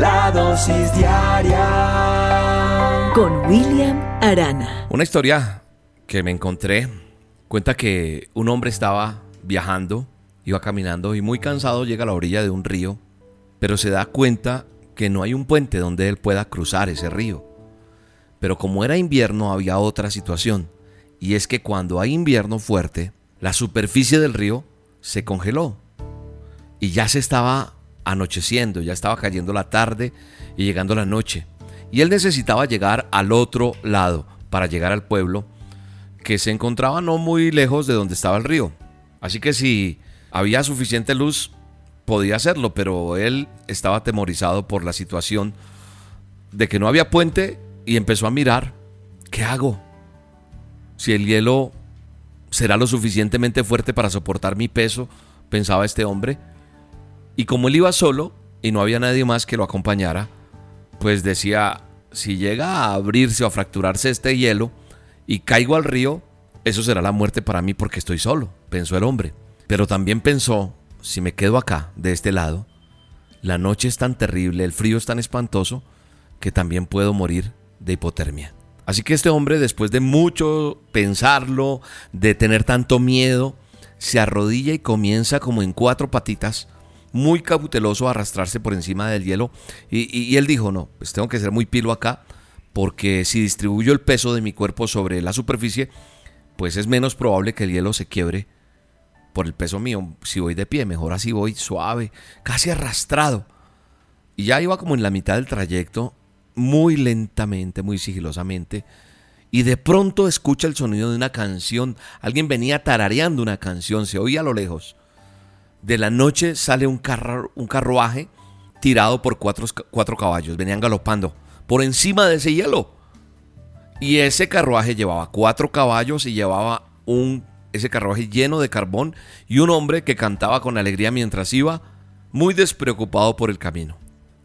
La dosis diaria con William Arana. Una historia que me encontré cuenta que un hombre estaba viajando, iba caminando y muy cansado llega a la orilla de un río, pero se da cuenta que no hay un puente donde él pueda cruzar ese río. Pero como era invierno había otra situación y es que cuando hay invierno fuerte, la superficie del río se congeló y ya se estaba anocheciendo, ya estaba cayendo la tarde y llegando la noche. Y él necesitaba llegar al otro lado para llegar al pueblo que se encontraba no muy lejos de donde estaba el río. Así que si había suficiente luz, podía hacerlo, pero él estaba atemorizado por la situación de que no había puente y empezó a mirar, ¿qué hago? si el hielo será lo suficientemente fuerte para soportar mi peso, pensaba este hombre. Y como él iba solo y no había nadie más que lo acompañara, pues decía, si llega a abrirse o a fracturarse este hielo y caigo al río, eso será la muerte para mí porque estoy solo, pensó el hombre. Pero también pensó, si me quedo acá, de este lado, la noche es tan terrible, el frío es tan espantoso, que también puedo morir de hipotermia. Así que este hombre, después de mucho pensarlo, de tener tanto miedo, se arrodilla y comienza como en cuatro patitas, muy cauteloso a arrastrarse por encima del hielo. Y, él dijo, no, pues tengo que ser muy pilo acá, porque si distribuyo el peso de mi cuerpo sobre la superficie, pues es menos probable que el hielo se quiebre por el peso mío. Si voy de pie, mejor así voy suave, casi arrastrado. Y ya iba como en la mitad del trayecto muy lentamente, muy sigilosamente, y de pronto escucha el sonido de una canción. Alguien venía tarareando una canción, se oía a lo lejos. De la noche sale un, carro, un carruaje tirado por cuatro, cuatro caballos, venían galopando por encima de ese hielo. Y ese carruaje llevaba cuatro caballos y llevaba un, ese carruaje lleno de carbón y un hombre que cantaba con alegría mientras iba, muy despreocupado por el camino.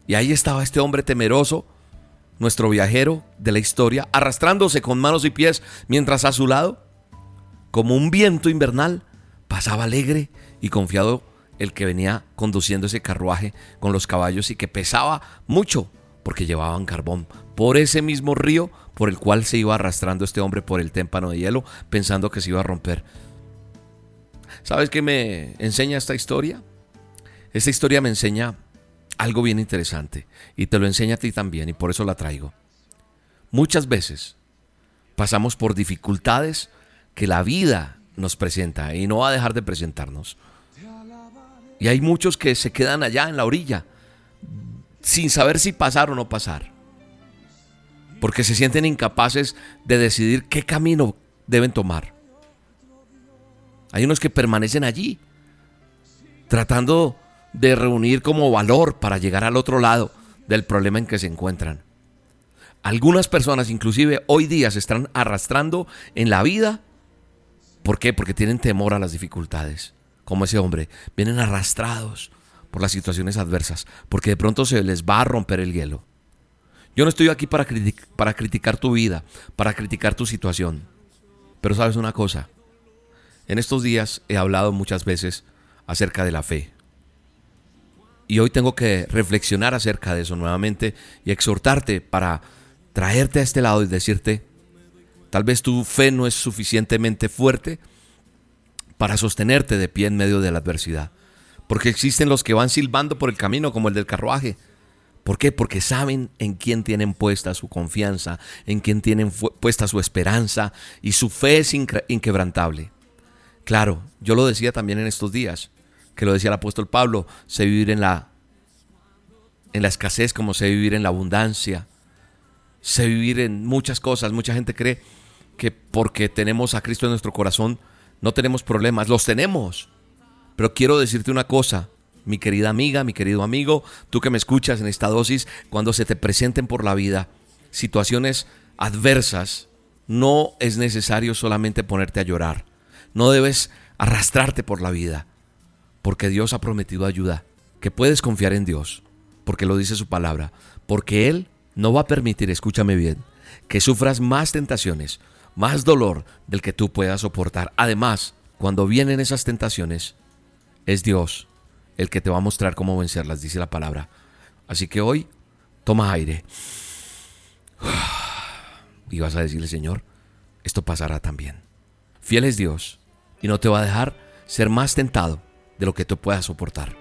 Y ahí estaba este hombre temeroso, nuestro viajero de la historia, arrastrándose con manos y pies, mientras a su lado, como un viento invernal, pasaba alegre y confiado el que venía conduciendo ese carruaje con los caballos y que pesaba mucho porque llevaban carbón por ese mismo río por el cual se iba arrastrando este hombre por el témpano de hielo pensando que se iba a romper. ¿Sabes qué me enseña esta historia? Esta historia me enseña algo bien interesante y te lo enseña a ti también y por eso la traigo. Muchas veces pasamos por dificultades que la vida nos presenta y no va a dejar de presentarnos. Y hay muchos que se quedan allá en la orilla sin saber si pasar o no pasar. Porque se sienten incapaces de decidir qué camino deben tomar. Hay unos que permanecen allí, tratando de reunir como valor para llegar al otro lado del problema en que se encuentran. Algunas personas inclusive hoy día se están arrastrando en la vida. ¿Por qué? Porque tienen temor a las dificultades. Como ese hombre. Vienen arrastrados por las situaciones adversas. Porque de pronto se les va a romper el hielo. Yo no estoy aquí para, para criticar tu vida, para criticar tu situación. Pero sabes una cosa. En estos días he hablado muchas veces acerca de la fe. Y hoy tengo que reflexionar acerca de eso nuevamente y exhortarte para traerte a este lado y decirte, tal vez tu fe no es suficientemente fuerte para sostenerte de pie en medio de la adversidad. Porque existen los que van silbando por el camino como el del carruaje. ¿Por qué? Porque saben en quién tienen puesta su confianza, en quién tienen puesta su esperanza y su fe es inquebrantable. Claro, yo lo decía también en estos días que lo decía el apóstol Pablo, sé vivir en la, en la escasez como sé vivir en la abundancia, sé vivir en muchas cosas. Mucha gente cree que porque tenemos a Cristo en nuestro corazón no tenemos problemas, los tenemos. Pero quiero decirte una cosa, mi querida amiga, mi querido amigo, tú que me escuchas en esta dosis, cuando se te presenten por la vida situaciones adversas, no es necesario solamente ponerte a llorar. No debes arrastrarte por la vida, porque Dios ha prometido ayuda, que puedes confiar en Dios, porque lo dice su palabra, porque Él no va a permitir, escúchame bien, que sufras más tentaciones, más dolor del que tú puedas soportar. Además, cuando vienen esas tentaciones, es Dios el que te va a mostrar cómo vencerlas, dice la palabra. Así que hoy, toma aire. Y vas a decirle, Señor, esto pasará también. Fiel es Dios y no te va a dejar ser más tentado de lo que tú puedas soportar.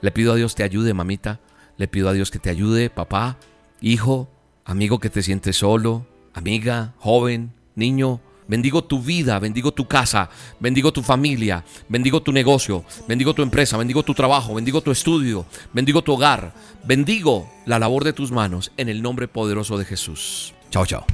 Le pido a Dios te ayude, mamita. Le pido a Dios que te ayude, papá, hijo, amigo que te sientes solo, amiga, joven, niño. Bendigo tu vida, bendigo tu casa, bendigo tu familia, bendigo tu negocio, bendigo tu empresa, bendigo tu trabajo, bendigo tu estudio, bendigo tu hogar, bendigo la labor de tus manos en el nombre poderoso de Jesús. Chao, chao.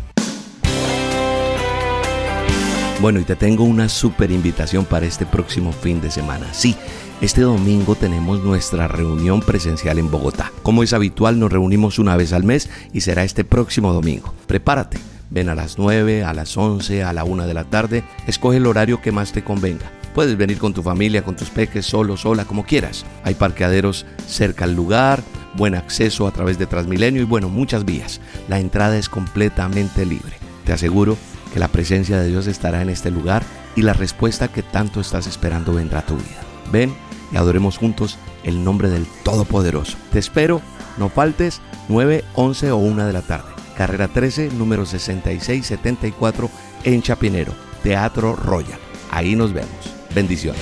Bueno, y te tengo una súper invitación para este próximo fin de semana. Sí, este domingo tenemos nuestra reunión presencial en Bogotá. Como es habitual, nos reunimos una vez al mes y será este próximo domingo. Prepárate. Ven a las 9, a las 11, a la 1 de la tarde. Escoge el horario que más te convenga. Puedes venir con tu familia, con tus peques, solo, sola, como quieras. Hay parqueaderos cerca al lugar, buen acceso a través de Transmilenio y bueno, muchas vías. La entrada es completamente libre. Te aseguro que la presencia de Dios estará en este lugar y la respuesta que tanto estás esperando vendrá a tu vida. Ven y adoremos juntos el nombre del Todopoderoso. Te espero, no faltes, 9, 11 o 1 de la tarde. Carrera 13, número 6674 en Chapinero, Teatro Royal. Ahí nos vemos. Bendiciones.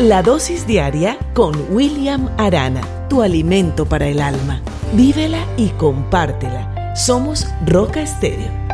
La dosis diaria con William Arana, tu alimento para el alma. Vívela y compártela. Somos Roca Estéreo